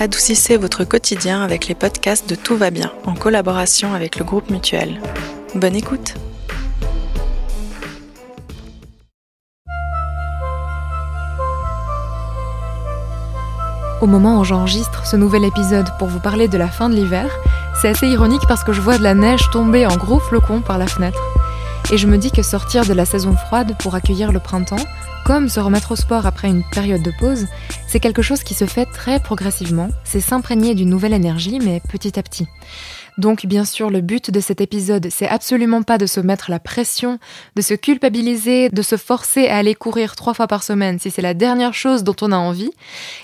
adoucissez votre quotidien avec les podcasts de Tout va bien, en collaboration avec le groupe Mutuel. Bonne écoute Au moment où j'enregistre ce nouvel épisode pour vous parler de la fin de l'hiver, c'est assez ironique parce que je vois de la neige tomber en gros flocons par la fenêtre. Et je me dis que sortir de la saison froide pour accueillir le printemps, comme se remettre au sport après une période de pause, c'est quelque chose qui se fait très progressivement, c'est s'imprégner d'une nouvelle énergie, mais petit à petit. Donc bien sûr, le but de cet épisode, c'est absolument pas de se mettre la pression, de se culpabiliser, de se forcer à aller courir trois fois par semaine si c'est la dernière chose dont on a envie.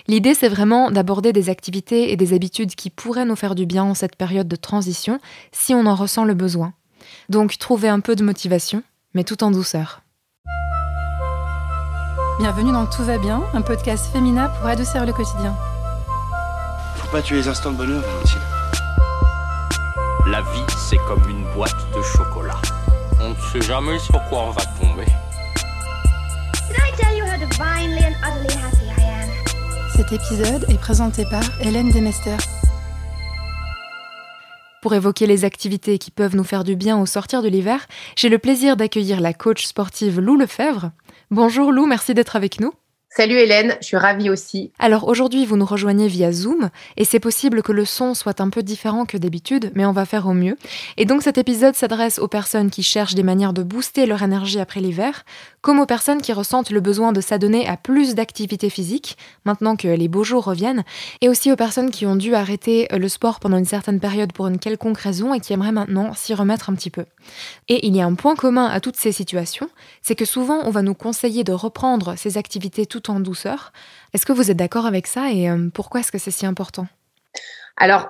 L'idée, c'est vraiment d'aborder des activités et des habitudes qui pourraient nous faire du bien en cette période de transition si on en ressent le besoin. Donc trouver un peu de motivation, mais tout en douceur. Bienvenue dans Tout va bien, un podcast féminin pour adoucir le quotidien. Faut pas tuer les instants de bonheur, Valentine. La vie, c'est comme une boîte de chocolat. On ne sait jamais sur quoi on va tomber. Cet épisode est présenté par Hélène Demester. Pour évoquer les activités qui peuvent nous faire du bien au sortir de l'hiver, j'ai le plaisir d'accueillir la coach sportive Lou Lefebvre. Bonjour Lou, merci d'être avec nous. Salut Hélène, je suis ravie aussi. Alors aujourd'hui, vous nous rejoignez via Zoom et c'est possible que le son soit un peu différent que d'habitude, mais on va faire au mieux. Et donc cet épisode s'adresse aux personnes qui cherchent des manières de booster leur énergie après l'hiver, comme aux personnes qui ressentent le besoin de s'adonner à plus d'activité physique maintenant que les beaux jours reviennent, et aussi aux personnes qui ont dû arrêter le sport pendant une certaine période pour une quelconque raison et qui aimeraient maintenant s'y remettre un petit peu. Et il y a un point commun à toutes ces situations, c'est que souvent on va nous conseiller de reprendre ces activités tout en douceur. Est-ce que vous êtes d'accord avec ça et euh, pourquoi est-ce que c'est si important? Alors,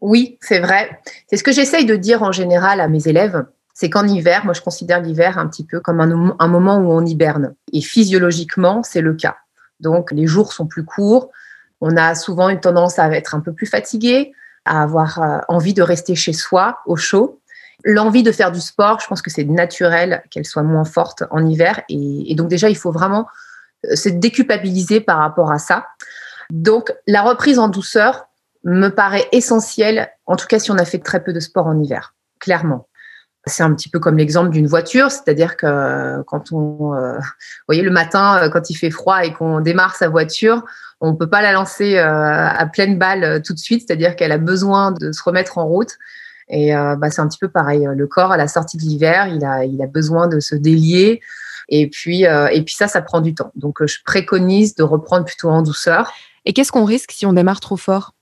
oui, c'est vrai. C'est ce que j'essaye de dire en général à mes élèves. C'est qu'en hiver, moi je considère l'hiver un petit peu comme un, moment où on hiberne. Et physiologiquement, c'est le cas. Donc, les jours sont plus courts. On a souvent une tendance à être un peu plus fatigué, à avoir euh, envie de rester chez soi, au chaud. L'envie de faire du sport, je pense que c'est naturel qu'elle soit moins forte en hiver. Et, et donc déjà, il faut vraiment euh, se déculpabiliser par rapport à ça. Donc, la reprise en douceur me paraît essentielle, en tout cas si on a fait très peu de sport en hiver, clairement. C'est un petit peu comme l'exemple d'une voiture, c'est-à-dire que quand on, euh, vous voyez, le matin, euh, quand il fait froid et qu'on démarre sa voiture, on ne peut pas la lancer euh, à pleine balle euh, tout de suite, c'est-à-dire qu'elle a besoin de se remettre en route. Et euh, bah, c'est un petit peu pareil. Le corps, à la sortie de l'hiver, il a, il a besoin de se délier. Et puis, euh, et puis ça, ça prend du temps. Donc, euh, je préconise de reprendre plutôt en douceur. Et qu'est-ce qu'on risque si on démarre trop fort?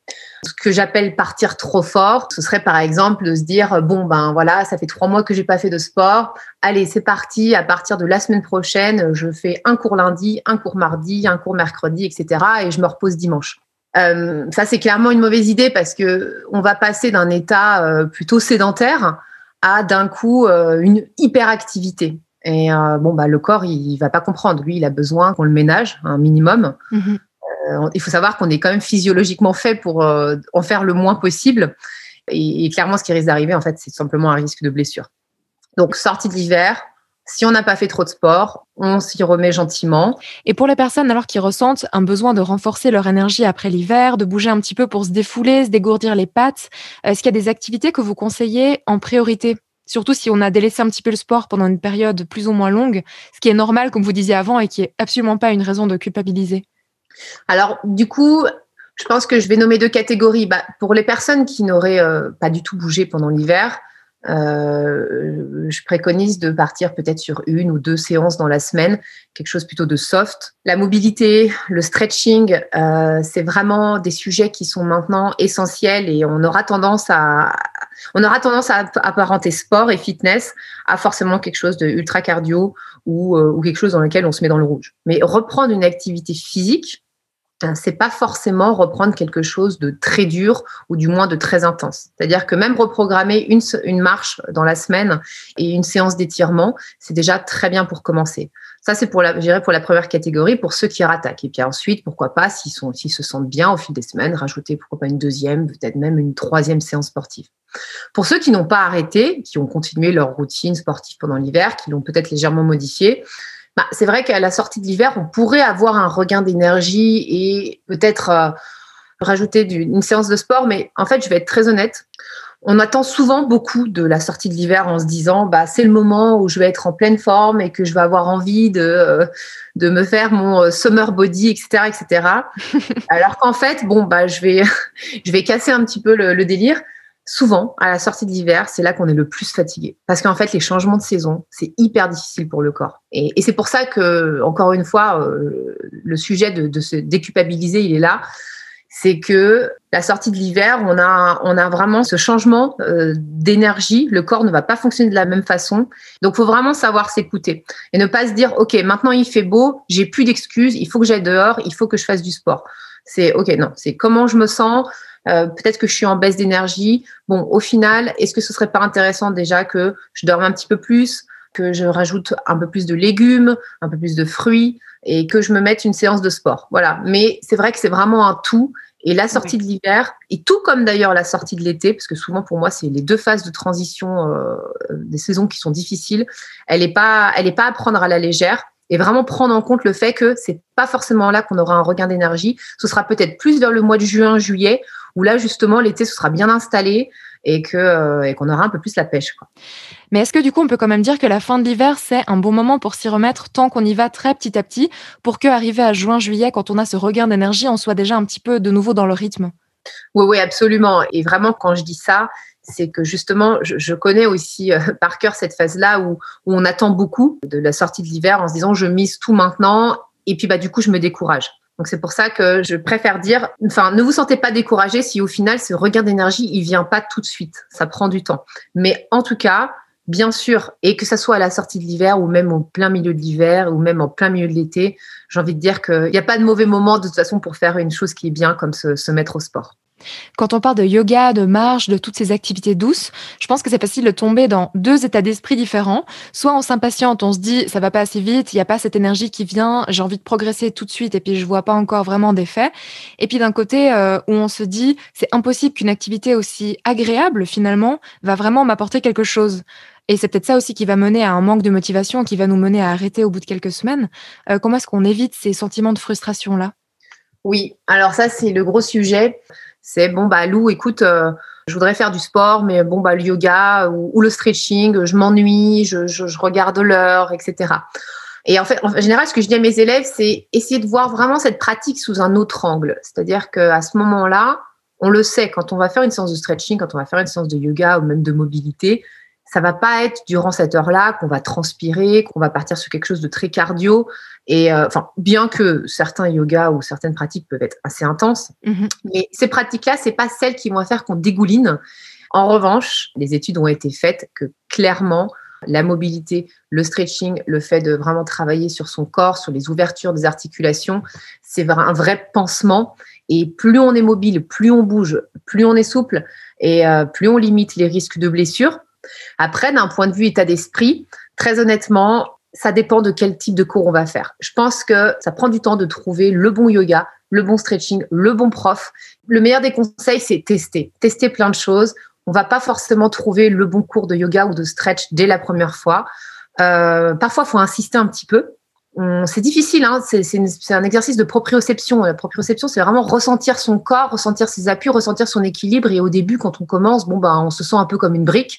Ce que j'appelle partir trop fort, ce serait par exemple de se dire bon ben voilà, ça fait trois mois que j'ai pas fait de sport. Allez, c'est parti. À partir de la semaine prochaine, je fais un cours lundi, un cours mardi, un cours mercredi, etc. Et je me repose dimanche. Euh, ça, c'est clairement une mauvaise idée parce que on va passer d'un état euh, plutôt sédentaire à d'un coup euh, une hyperactivité. Et euh, bon, bah, le corps, il, il va pas comprendre. Lui, il a besoin qu'on le ménage un minimum. Mhm. Euh, il faut savoir qu'on est quand même physiologiquement fait pour euh, en faire le moins possible. Et, clairement, ce qui risque d'arriver, en fait, c'est simplement un risque de blessure. Donc, sortie de l'hiver, si on n'a pas fait trop de sport, on s'y remet gentiment. Et pour les personnes alors qui ressentent un besoin de renforcer leur énergie après l'hiver, de bouger un petit peu pour se défouler, se dégourdir les pattes, est-ce qu'il y a des activités que vous conseillez en priorité? Surtout si on a délaissé un petit peu le sport pendant une période plus ou moins longue, ce qui est normal, comme vous disiez avant, et qui est absolument pas une raison de culpabiliser. Alors, du coup, je pense que je vais nommer deux catégories. Bah, pour les personnes qui n'auraient euh, pas du tout bougé pendant l'hiver, euh, je préconise de partir peut-être sur une ou deux séances dans la semaine, quelque chose plutôt de soft. La mobilité, le stretching, euh, c'est vraiment des sujets qui sont maintenant essentiels et on aura tendance à, on aura tendance à apparenter sport et fitness à forcément quelque chose de ultra cardio ou, quelque chose dans lequel on se met dans le rouge. Mais reprendre une activité physique, c'est pas forcément reprendre quelque chose de très dur ou du moins de très intense. C'est-à-dire que même reprogrammer une, marche dans la semaine et une séance d'étirement, c'est déjà très bien pour commencer. Ça, c'est pour la, pour la première catégorie, pour ceux qui rattaquent. Et puis ensuite, pourquoi pas, s'ils sont, s'ils se sentent bien au fil des semaines, rajouter pourquoi pas une deuxième, peut-être même une troisième séance sportive. Pour ceux qui n'ont pas arrêté, qui ont continué leur routine sportive pendant l'hiver, qui l'ont peut-être légèrement modifiée, bah, c'est vrai qu'à la sortie de l'hiver, on pourrait avoir un regain d'énergie et peut-être euh, rajouter du- une séance de sport, mais en fait, je vais être très honnête. On attend souvent beaucoup de la sortie de l'hiver en se disant, bah, c'est le moment où je vais être en pleine forme et que je vais avoir envie de, euh, de me faire mon euh, summer body, etc., etc. Alors qu'en fait, bon, bah, je vais, je vais casser un petit peu le, le délire. Souvent, à la sortie de l'hiver, c'est là qu'on est le plus fatigué. Parce qu'en fait, les changements de saison, c'est hyper difficile pour le corps. Et, c'est pour ça que, encore une fois, euh, le sujet de, de se déculpabiliser, il est là. C'est que la sortie de l'hiver, on a, on a vraiment ce changement euh, d'énergie. Le corps ne va pas fonctionner de la même façon. Donc, faut vraiment savoir s'écouter et ne pas se dire, OK, maintenant il fait beau, j'ai plus d'excuses, il faut que j'aille dehors, il faut que je fasse du sport. C'est OK, non, c'est comment je me sens, euh, peut-être que je suis en baisse d'énergie. Bon, au final, est-ce que ce serait pas intéressant déjà que je dorme un petit peu plus, que je rajoute un peu plus de légumes, un peu plus de fruits et que je me mette une séance de sport? Voilà. Mais c'est vrai que c'est vraiment un tout. Et la sortie de l'hiver, et tout comme d'ailleurs la sortie de l'été, parce que souvent pour moi c'est les deux phases de transition euh, des saisons qui sont difficiles, elle n'est pas, elle est pas à prendre à la légère et vraiment prendre en compte le fait que c'est pas forcément là qu'on aura un regain d'énergie. Ce sera peut-être plus vers le mois de juin, juillet, où là justement l'été se sera bien installé et que euh, et qu'on aura un peu plus la pêche. Quoi. Mais est-ce que du coup, on peut quand même dire que la fin de l'hiver, c'est un bon moment pour s'y remettre tant qu'on y va très petit à petit, pour que arrivé à juin, juillet, quand on a ce regain d'énergie, on soit déjà un petit peu de nouveau dans le rythme? Oui, oui, absolument. Et vraiment, quand je dis ça, c'est que justement, je, je connais aussi euh, par cœur cette phase-là où, où on attend beaucoup de la sortie de l'hiver en se disant je mise tout maintenant et puis bah du coup je me décourage. Donc c'est pour ça que je préfère dire, enfin, ne vous sentez pas découragé si au final ce regain d'énergie il vient pas tout de suite, ça prend du temps. Mais en tout cas, bien sûr, et que ça soit à la sortie de l'hiver ou même au plein milieu de l'hiver ou même en plein milieu de l'été, j'ai envie de dire qu'il n'y a pas de mauvais moment de toute façon pour faire une chose qui est bien comme se, se mettre au sport. Quand on parle de yoga, de marche, de toutes ces activités douces, je pense que c'est facile de tomber dans deux états d'esprit différents. Soit on s'impatiente, on se dit ça va pas assez vite, il n'y a pas cette énergie qui vient, j'ai envie de progresser tout de suite et puis je vois pas encore vraiment d'effet. Et puis d'un côté euh, où on se dit c'est impossible qu'une activité aussi agréable finalement va vraiment m'apporter quelque chose. Et c'est peut-être ça aussi qui va mener à un manque de motivation, qui va nous mener à arrêter au bout de quelques semaines. Euh, comment est-ce qu'on évite ces sentiments de frustration là Oui, alors ça c'est le gros sujet c'est bon bah Lou, écoute, euh, je voudrais faire du sport, mais bon bah le yoga ou, le stretching, je m'ennuie, je, je, regarde l'heure, etc. Et en fait, en général, ce que je dis à mes élèves, c'est essayer de voir vraiment cette pratique sous un autre angle. C'est-à-dire qu'à ce moment-là, on le sait, quand on va faire une séance de stretching, quand on va faire une séance de yoga ou même de mobilité, ça va pas être durant cette heure-là qu'on va transpirer, qu'on va partir sur quelque chose de très cardio. Et euh, enfin, bien que certains yogas ou certaines pratiques peuvent être assez intenses, Mhm. mais ces pratiques-là, c'est pas celles qui vont faire qu'on dégouline. En revanche, les études ont été faites que clairement, la mobilité, le stretching, le fait de vraiment travailler sur son corps, sur les ouvertures des articulations, c'est un vrai pansement. Et plus on est mobile, plus on bouge, plus on est souple et euh, plus on limite les risques de blessures. Après, d'un point de vue état d'esprit, très honnêtement, ça dépend de quel type de cours on va faire. Je pense que ça prend du temps de trouver le bon yoga, le bon stretching, le bon prof. Le meilleur des conseils, c'est tester. Tester plein de choses. On va pas forcément trouver le bon cours de yoga ou de stretch dès la première fois. Euh, parfois, faut insister un petit peu. C'est difficile, hein, c'est un exercice de proprioception. La proprioception, c'est vraiment ressentir son corps, ressentir ses appuis, ressentir son équilibre. Et au début, quand on commence, bon, bah, on se sent un peu comme une brique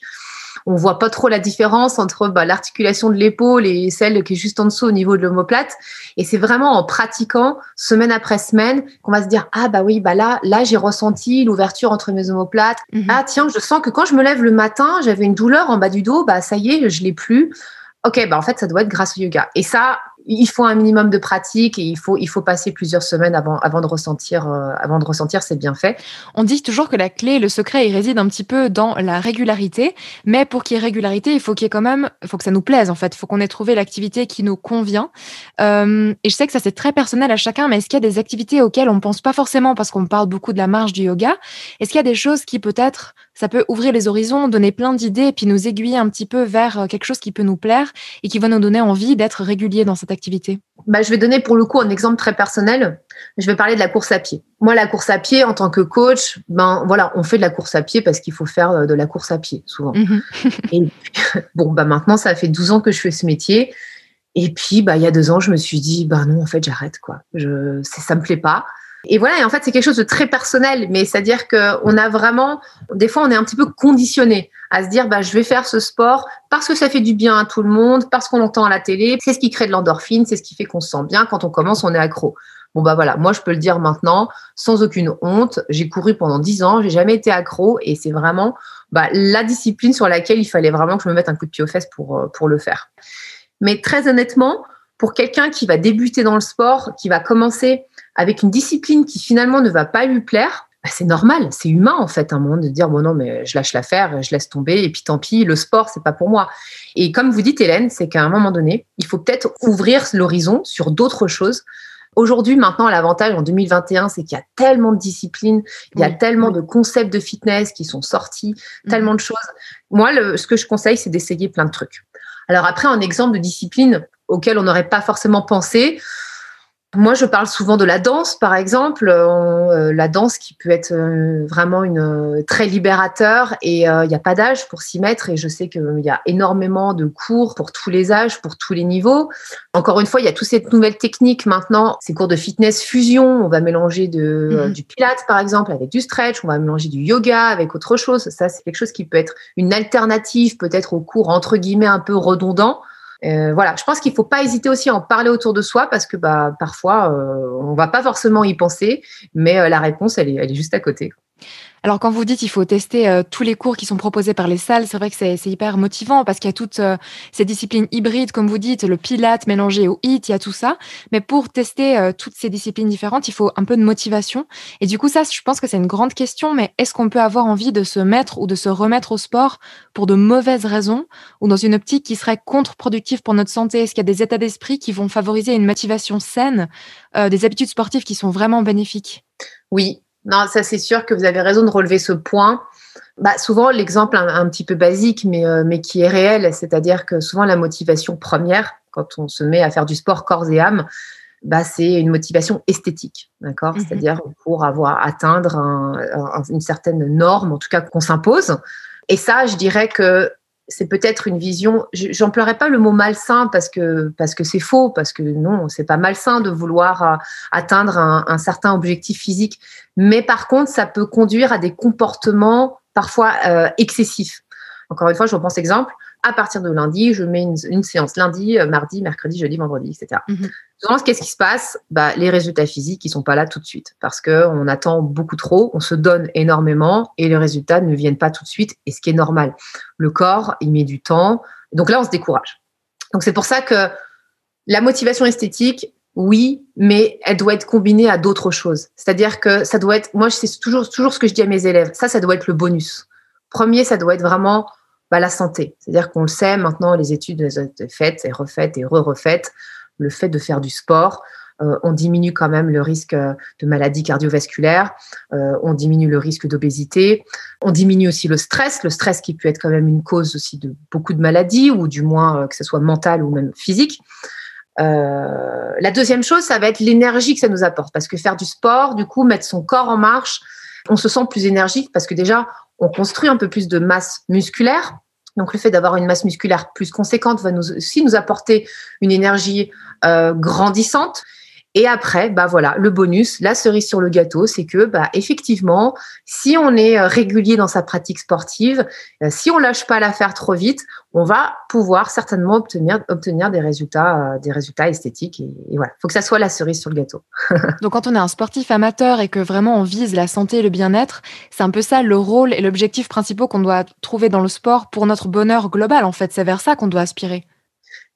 on voit pas trop la différence entre bah, l'articulation de l'épaule et celle qui est juste en dessous au niveau de l'omoplate. Et c'est vraiment en pratiquant semaine après semaine qu'on va se dire ah bah oui bah là là j'ai ressenti l'ouverture entre mes omoplates. Mhm. Ah tiens je sens que quand je me lève le matin j'avais une douleur en bas du dos bah ça y est je l'ai plus. Ok bah en fait ça doit être grâce au yoga. Et ça il faut un minimum de pratique et il faut il faut passer plusieurs semaines avant avant de ressentir euh, avant de ressentir ces bienfaits. On dit toujours que la clé, le secret, il réside un petit peu dans la régularité. Mais pour qu'il y ait régularité, il faut qu'il y ait quand même, il faut que ça nous plaise en fait. Il faut qu'on ait trouvé l'activité qui nous convient. Euh, et je sais que ça c'est très personnel à chacun, mais est-ce qu'il y a des activités auxquelles on pense pas forcément parce qu'on parle beaucoup de la marche du yoga? Est-ce qu'il y a des choses qui peut-être ça peut ouvrir les horizons, donner plein d'idées et puis nous aiguiller un petit peu vers euh, quelque chose qui peut nous plaire et qui va nous donner envie d'être régulier dans cette activité Bah, je vais donner pour le coup un exemple très personnel. Je vais parler de la course à pied. Moi, la course à pied, en tant que coach, ben voilà, on fait de la course à pied parce qu'il faut faire euh, de la course à pied souvent. Mhm. Et puis, bon, bah maintenant, ça fait 12 ans que je fais ce métier. Et puis, bah, il y a deux ans, je me suis dit, bah non, en fait, j'arrête, quoi. Je, c'est- ça me plaît pas. Et voilà, et en fait, c'est quelque chose de très personnel, mais c'est-à-dire qu'on a vraiment, des fois, on est un petit peu conditionné à se dire, bah, je vais faire ce sport parce que ça fait du bien à tout le monde, parce qu'on entend à la télé, c'est ce qui crée de l'endorphine, c'est ce qui fait qu'on se sent bien. Quand on commence, on est accro. Bon, bah voilà, moi, je peux le dire maintenant, sans aucune honte. J'ai couru pendant dix ans, j'ai jamais été accro, et c'est vraiment bah, la discipline sur laquelle il fallait vraiment que je me mette un coup de pied aux fesses pour, euh, pour le faire. Mais très honnêtement, pour quelqu'un qui va débuter dans le sport, qui va commencer avec une discipline qui finalement ne va pas lui plaire, bah, c'est normal, c'est humain en fait, un moment de dire bon non mais je lâche l'affaire, je laisse tomber et puis tant pis, le sport c'est pas pour moi. Et comme vous dites Hélène, c'est qu'à un moment donné, il faut peut-être ouvrir l'horizon sur d'autres choses. Aujourd'hui, maintenant, l'avantage en 2021, c'est qu'il y a tellement de disciplines, il y a tellement de concepts de fitness qui sont sortis, mhm. tellement de choses. Moi, le, ce que je conseille, c'est d'essayer plein de trucs. Alors après, un exemple de discipline auquel on n'aurait pas forcément pensé, moi, je parle souvent de la danse, par exemple, euh, la danse qui peut être euh, vraiment une euh, très libérateur et il n'y a pas d'âge pour s'y mettre et je sais qu'il y a énormément de cours pour tous les âges, pour tous les niveaux. Encore une fois, il y a toutes ces nouvelles techniques maintenant, ces cours de fitness fusion, on va mélanger de, mhm. du pilates par exemple avec du stretch, on va mélanger du yoga avec autre chose. Ça, c'est quelque chose qui peut être une alternative peut-être aux cours entre guillemets un peu redondants euh, voilà, je pense qu'il ne faut pas hésiter aussi à en parler autour de soi parce que bah, parfois, euh, on va pas forcément y penser, mais euh, la réponse, est, elle est juste à côté. Alors quand vous dites qu'il faut tester euh, tous les cours qui sont proposés par les salles, c'est vrai que c'est hyper motivant parce qu'il y a toutes euh, ces disciplines hybrides, comme vous dites, le pilate mélangé au hit, il y a tout ça. Mais pour tester euh, toutes ces disciplines différentes, il faut un peu de motivation. Et du coup, ça, je pense que c'est une grande question. Mais est-ce qu'on peut avoir envie de se mettre ou de se remettre au sport pour de mauvaises raisons ou dans une optique qui serait contre-productive pour notre santé? Est-ce qu'il y a des états d'esprit qui vont favoriser une motivation saine, des habitudes sportives qui sont vraiment bénéfiques? Oui, non, ça c'est sûr que vous avez raison de relever ce point. Bah, souvent, l'exemple un, petit peu basique, mais, euh, mais qui est réel, c'est-à-dire que souvent la motivation première, quand on se met à faire du sport corps et âme, bah, c'est une motivation esthétique, d'accord? Mhm. C'est-à-dire pour avoir atteindre une certaine norme, en tout cas qu'on s'impose. Et ça, je dirais que c'est peut-être une vision. J'emploierais pas le mot malsain parce que parce que c'est faux, parce que non, c'est pas malsain de vouloir euh, atteindre un, certain objectif physique. Mais par contre, ça peut conduire à des comportements parfois euh, excessifs. Encore une fois, je reprends cet exemple à partir de lundi, je mets une, séance lundi, euh, mardi, mercredi, jeudi, vendredi, etc. Mm-hmm. qu'est-ce qui se passe bah, Les résultats physiques, ils sont pas là tout de suite parce qu'on attend beaucoup trop, on se donne énormément et les résultats ne viennent pas tout de suite, et ce qui est normal. Le corps, il met du temps. Donc là, on se décourage. Donc c'est pour ça que la motivation esthétique, oui, mais elle doit être combinée à d'autres choses. C'est-à-dire que ça doit être, moi, c'est toujours, toujours ce que je dis à mes élèves, ça, ça doit être le bonus. Premier, ça doit être vraiment bah, la santé. C'est-à-dire qu'on le sait maintenant, les études sont faites et refaites et re-refaites. Le fait de faire du sport, euh, on diminue quand même le risque de maladies cardiovasculaires, euh, on diminue le risque d'obésité, on diminue aussi le stress, le stress qui peut être quand même une cause aussi de beaucoup de maladies, ou du moins euh, que ce soit mental ou même physique. la deuxième chose, ça va être l'énergie que ça nous apporte, parce que faire du sport, du coup, mettre son corps en marche, on se sent plus énergique parce que déjà, on construit un peu plus de masse musculaire. Donc le fait d'avoir une masse musculaire plus conséquente va aussi nous apporter une énergie euh, grandissante. Et après, bah voilà, le bonus, la cerise sur le gâteau, c'est que bah effectivement, si on est euh, régulier dans sa pratique sportive, euh, si on lâche pas l'affaire trop vite, on va pouvoir certainement obtenir obtenir des résultats euh, des résultats esthétiques et, et voilà, faut que ça soit la cerise sur le gâteau. Donc quand on est un sportif amateur et que vraiment on vise la santé et le bien-être, c'est un peu ça le rôle et l'objectif principaux qu'on doit trouver dans le sport pour notre bonheur global en fait, c'est vers ça qu'on doit aspirer.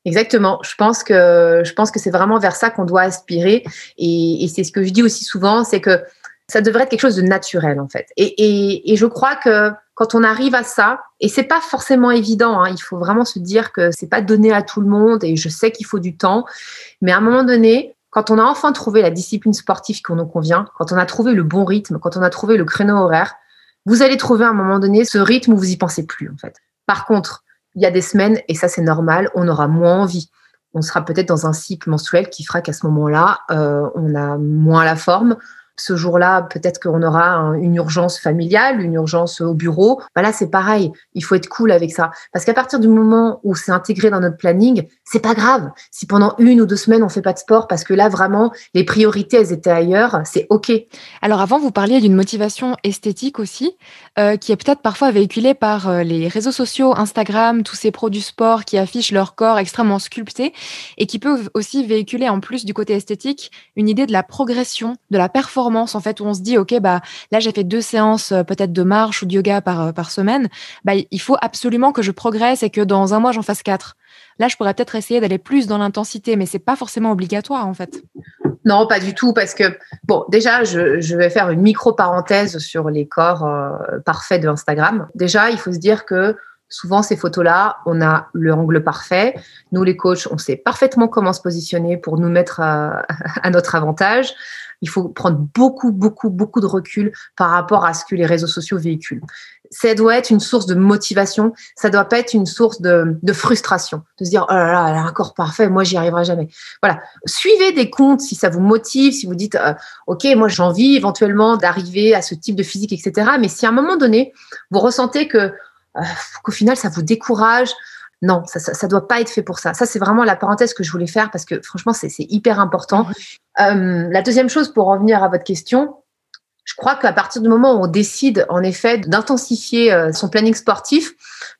Exactement. Je pense que je pense que c'est vraiment vers ça qu'on doit aspirer. Et, et c'est ce que je dis aussi souvent, c'est que ça devrait être quelque chose de naturel en fait. Et, et, et je crois que quand on arrive à ça, et c'est pas forcément évident, hein, il faut vraiment se dire que c'est pas donné à tout le monde. Et je sais qu'il faut du temps, mais à un moment donné, quand on a enfin trouvé la discipline sportive qui nous convient, quand on a trouvé le bon rythme, quand on a trouvé le créneau horaire, vous allez trouver à un moment donné ce rythme où vous y pensez plus en fait. Par contre, il y a des semaines, et ça c'est normal, on aura moins envie. On sera peut-être dans un cycle menstruel qui fera qu'à ce moment-là, euh, on a moins la forme. Ce jour-là, peut-être qu'on aura une urgence familiale, une urgence au bureau. Bah là, c'est pareil. Il faut être cool avec ça. Parce qu'à partir du moment où c'est intégré dans notre planning, c'est pas grave. Si pendant une ou deux semaines, on fait pas de sport, parce que là, vraiment, les priorités, elles étaient ailleurs, c'est OK. Alors avant, vous parliez d'une motivation esthétique aussi, euh, qui est peut-être parfois véhiculée par euh, les réseaux sociaux, Instagram, tous ces pros du sport qui affichent leur corps extrêmement sculpté et qui peuvent aussi véhiculer en plus du côté esthétique une idée de la progression, de la performance en fait où on se dit ok bah là j'ai fait deux séances euh, peut-être de marche ou de yoga par euh, par semaine, bah il faut absolument que je progresse et que dans un mois j'en fasse quatre. Là, je pourrais peut-être essayer d'aller plus dans l'intensité, mais c'est pas forcément obligatoire en fait. Non, pas du tout, parce que bon, déjà, je, je vais faire une micro parenthèse sur les corps euh, parfaits de Instagram. Déjà, il faut se dire que Souvent, ces photos-là, on a le angle parfait. Nous, les coachs, on sait parfaitement comment se positionner pour nous mettre à, notre avantage. Il faut prendre beaucoup, beaucoup, beaucoup de recul par rapport à ce que les réseaux sociaux véhiculent. Ça doit être une source de motivation. Ça doit pas être une source de, frustration. De se dire, oh là là, elle a un corps parfait, moi, j'y arriverai jamais. Voilà. Suivez des comptes si ça vous motive, si vous dites, euh, OK, moi, j'ai envie éventuellement d'arriver à ce type de physique, etc. Mais si à un moment donné, vous ressentez que euh, qu'au final, ça vous décourage. Non, ça, ça, doit pas être fait pour ça. Ça, c'est vraiment la parenthèse que je voulais faire parce que franchement, c'est hyper important. Euh, la deuxième chose, pour revenir à votre question, je crois qu'à partir du moment où on décide en effet d'intensifier euh, son planning sportif,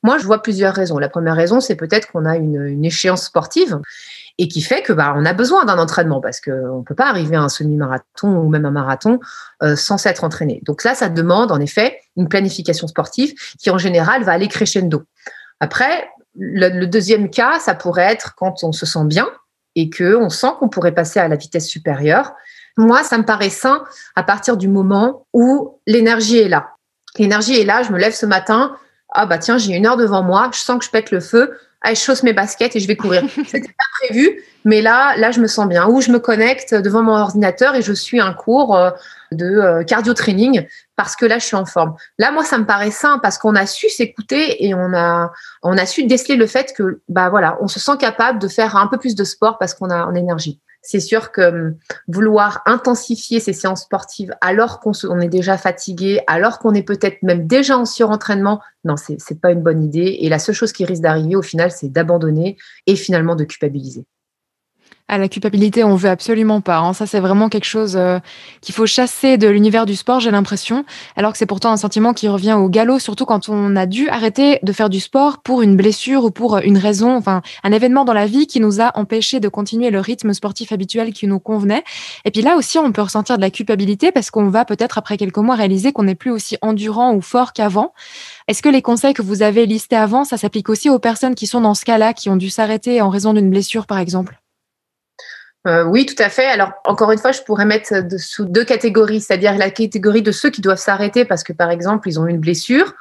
moi je vois plusieurs raisons. La première raison, c'est peut-être qu'on a une, une, échéance sportive et qui fait que bah, on a besoin d'un entraînement parce qu'on ne peut pas arriver à un semi-marathon ou même un marathon euh, sans s'être entraîné. Donc là, ça demande en effet une planification sportive qui en général va aller crescendo. Après, le, deuxième cas, ça pourrait être quand on se sent bien et que on sent qu'on pourrait passer à la vitesse supérieure. Moi, ça me paraît sain à partir du moment où l'énergie est là. L'énergie est là, je me lève ce matin, ah bah tiens, j'ai une heure devant moi, je sens que je pète le feu, je chausse mes baskets et je vais courir. C'était pas prévu, mais là, là, je me sens bien. Ou je me connecte devant mon ordinateur et je suis un cours euh, de euh, cardio training parce que là, je suis en forme. Là, moi, ça me paraît sain parce qu'on a su s'écouter et on a, on a su déceler le fait que, bah voilà, on se sent capable de faire un peu plus de sport parce qu'on a en énergie c'est sûr que hum, vouloir intensifier ces séances sportives alors qu'on est déjà fatigué, alors qu'on est peut-être même déjà en surentraînement, non, c'est pas une bonne idée. Et la seule chose qui risque d'arriver au final, c'est d'abandonner et finalement de culpabiliser. À la culpabilité, on veut absolument pas. Hein. Ça, c'est vraiment quelque chose euh, qu'il faut chasser de l'univers du sport, j'ai l'impression. Alors que c'est pourtant un sentiment qui revient au galop, surtout quand on a dû arrêter de faire du sport pour une blessure ou pour une raison, enfin, un événement dans la vie qui nous a empêché de continuer le rythme sportif habituel qui nous convenait. Et puis là aussi, on peut ressentir de la culpabilité parce qu'on va peut-être après quelques mois réaliser qu'on n'est plus aussi endurant ou fort qu'avant. Est-ce que les conseils que vous avez listés avant, ça s'applique aussi aux personnes qui sont dans ce cas-là, qui ont dû s'arrêter en raison d'une blessure, par exemple? Euh, oui, tout à fait. Alors, encore une fois, je pourrais mettre sous deux catégories, c'est-à-dire la catégorie de ceux qui doivent s'arrêter parce que, par exemple, ils ont une blessure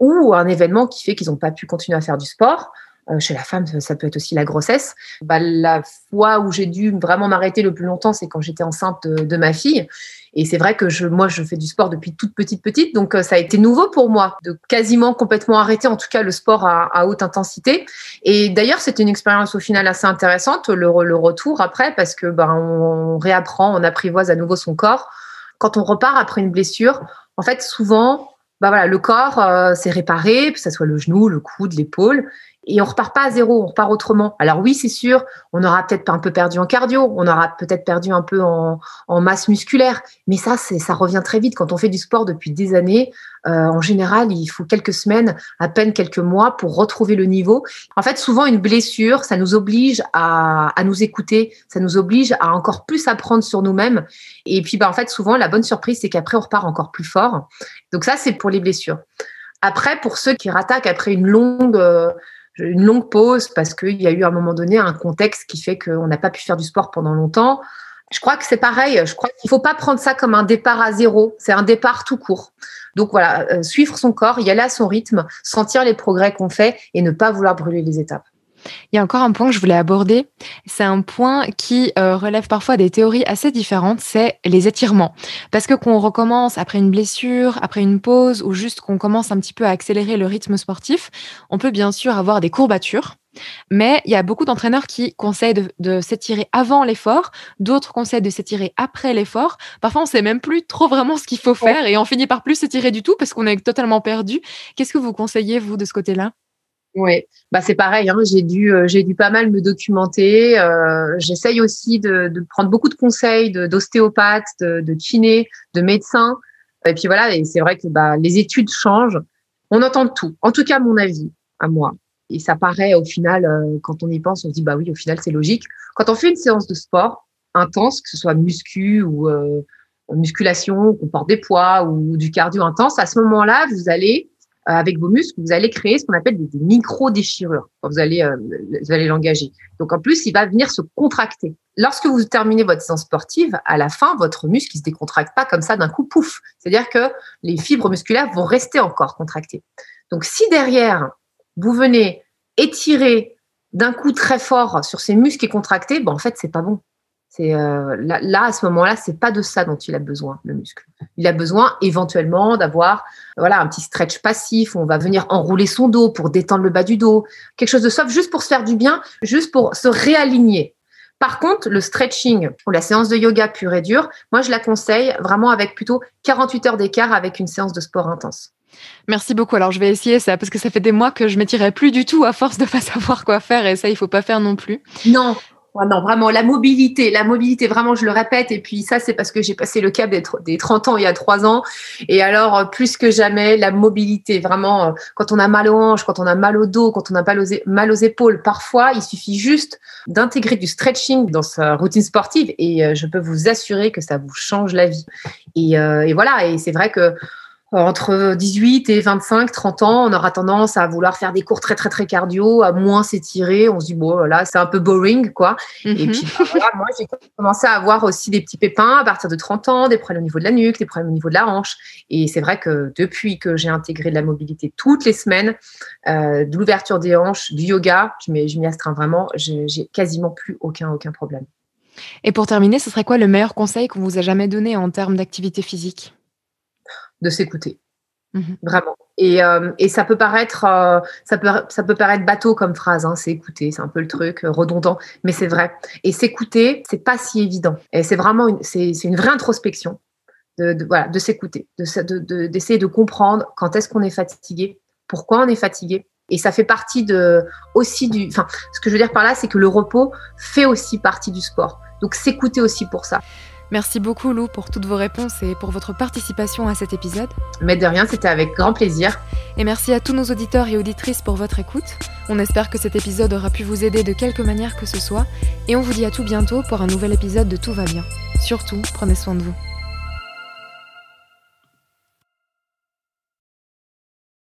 ou un événement qui fait qu'ils n'ont pas pu continuer à faire du sport. Euh, chez la femme, ça peut être aussi la grossesse. Bah, la fois où j'ai dû vraiment m'arrêter le plus longtemps, c'est quand j'étais enceinte de, ma fille. Et c'est vrai que moi, je fais du sport depuis toute petite petite, donc euh, ça a été nouveau pour moi de quasiment complètement arrêter, en tout cas le sport à, haute intensité. Et d'ailleurs, c'était une expérience au final assez intéressante, le, retour après, parce que ben, on, réapprend, on apprivoise à nouveau son corps. Quand on repart après une blessure, en fait, souvent, bah voilà, le corps euh, s'est réparé, que ce soit le genou, le coude, l'épaule, et on repart pas à zéro, on repart autrement. Alors oui, c'est sûr, on aura peut-être un peu perdu en cardio, on aura peut-être perdu un peu en, masse musculaire, mais ça, ça revient très vite. Quand on fait du sport depuis des années, euh, en général, il faut quelques semaines, à peine quelques mois pour retrouver le niveau. En fait, souvent, une blessure, ça nous oblige à, à nous écouter, ça nous oblige à encore plus apprendre sur nous-mêmes. Et puis, bah, en fait, souvent, la bonne surprise, c'est qu'après, on repart encore plus fort. Donc ça, c'est pour les blessures. Après, pour ceux qui rattaquent après une longue... Euh, une longue pause parce qu'il y a eu à un moment donné un contexte qui fait qu'on n'a pas pu faire du sport pendant longtemps. Je crois que c'est pareil. Je crois qu'il ne faut pas prendre ça comme un départ à zéro. C'est un départ tout court. Donc voilà, euh, suivre son corps, y aller à son rythme, sentir les progrès qu'on fait et ne pas vouloir brûler les étapes. Il y a encore un point que je voulais aborder. C'est un point qui euh, relève parfois des théories assez différentes, c'est les étirements. Parce que qu'on recommence après une blessure, après une pause, ou juste qu'on commence un petit peu à accélérer le rythme sportif, on peut bien sûr avoir des courbatures. Mais il y a beaucoup d'entraîneurs qui conseillent de, s'étirer avant l'effort, d'autres conseillent de s'étirer après l'effort. Parfois, on sait même plus trop vraiment ce qu'il faut faire et on finit par plus s'étirer du tout parce qu'on est totalement perdu. Qu'est-ce que vous conseillez, vous, de ce côté-là? Oui, bah c'est pareil. Hein. J'ai dû, euh, j'ai dû pas mal me documenter. Euh, J'essaye aussi de, de, prendre beaucoup de conseils d'ostéopathes, de, de, de kinés, de médecins. Et puis voilà, et c'est vrai que bah, les études changent. On entend tout. En tout cas, mon avis, à moi. Et ça paraît au final, euh, quand on y pense, on se dit bah oui, au final c'est logique. Quand on fait une séance de sport intense, que ce soit muscu ou euh, musculation, qu'on porte des poids ou du cardio intense, à ce moment-là, vous allez avec vos muscles, vous allez créer ce qu'on appelle des, micro déchirures quand vous allez vous allez l'engager. Donc en plus, il va venir se contracter. Lorsque vous terminez votre séance sportive, à la fin, votre muscle il se décontracte pas comme ça d'un coup pouf. C'est-à-dire que les fibres musculaires vont rester encore contractées. Donc si derrière vous venez étirer d'un coup très fort sur ses muscles et contractés, ben en fait, c'est pas bon. C'est euh, là, à ce moment-là, c'est pas de ça dont il a besoin, le muscle. Il a besoin éventuellement d'avoir voilà un petit stretch passif. Où on va venir enrouler son dos pour détendre le bas du dos, quelque chose de soft, juste pour se faire du bien, juste pour se réaligner. Par contre, le stretching ou la séance de yoga pure et dure, moi, je la conseille vraiment avec plutôt 48 heures d'écart avec une séance de sport intense. Merci beaucoup. Alors, je vais essayer ça parce que ça fait des mois que je m'étirais plus du tout à force de pas savoir quoi faire et ça, il faut pas faire non plus. Non. Non, vraiment, la mobilité, la mobilité, vraiment, je le répète. Et puis ça, c'est parce que j'ai passé le cap des, 30 ans il y a 3 ans. Et alors, euh, plus que jamais, la mobilité, vraiment, euh, quand on a mal aux hanches, quand on a mal au dos, quand on a mal aux, mal aux épaules, parfois, il suffit juste d'intégrer du stretching dans sa routine sportive et euh, je peux vous assurer que ça vous change la vie. Et, et voilà, et c'est vrai que entre 18 et 25, 30 ans, on aura tendance à vouloir faire des cours très très très cardio, à moins s'étirer. On se dit bon là c'est un peu boring quoi. Et mhm. puis bah, moi j'ai commencé à avoir aussi des petits pépins à partir de 30 ans, des problèmes au niveau de la nuque, des problèmes au niveau de la hanche. Et c'est vrai que depuis que j'ai intégré de la mobilité toutes les semaines, euh, de l'ouverture des hanches, du yoga, je m'y astreins vraiment. J'ai quasiment plus aucun aucun problème. Et pour terminer, ce serait quoi le meilleur conseil qu'on vous a jamais donné en termes d'activité physique? De s'écouter. Mhm. Vraiment. Et, euh, et, ça peut paraître, euh, ça peut, ça peut paraître bateau comme phrase. Hein, c'est écouter, c'est un peu le truc euh, redondant, mais c'est vrai. Et s'écouter, c'est pas si évident. Et c'est vraiment, une, c'est, une vraie introspection de, de voilà, de s'écouter, de, de, d'essayer de comprendre quand est-ce qu'on est fatigué, pourquoi on est fatigué. Et ça fait partie de aussi du. Enfin, ce que je veux dire par là, c'est que le repos fait aussi partie du sport. Donc s'écouter aussi pour ça. Merci beaucoup Lou pour toutes vos réponses et pour votre participation à cet épisode. Mais de rien, c'était avec grand plaisir. Et merci à tous nos auditeurs et auditrices pour votre écoute. On espère que cet épisode aura pu vous aider de quelque manière que ce soit. Et on vous dit à tout bientôt pour un nouvel épisode de Tout va bien. Surtout, prenez soin de vous.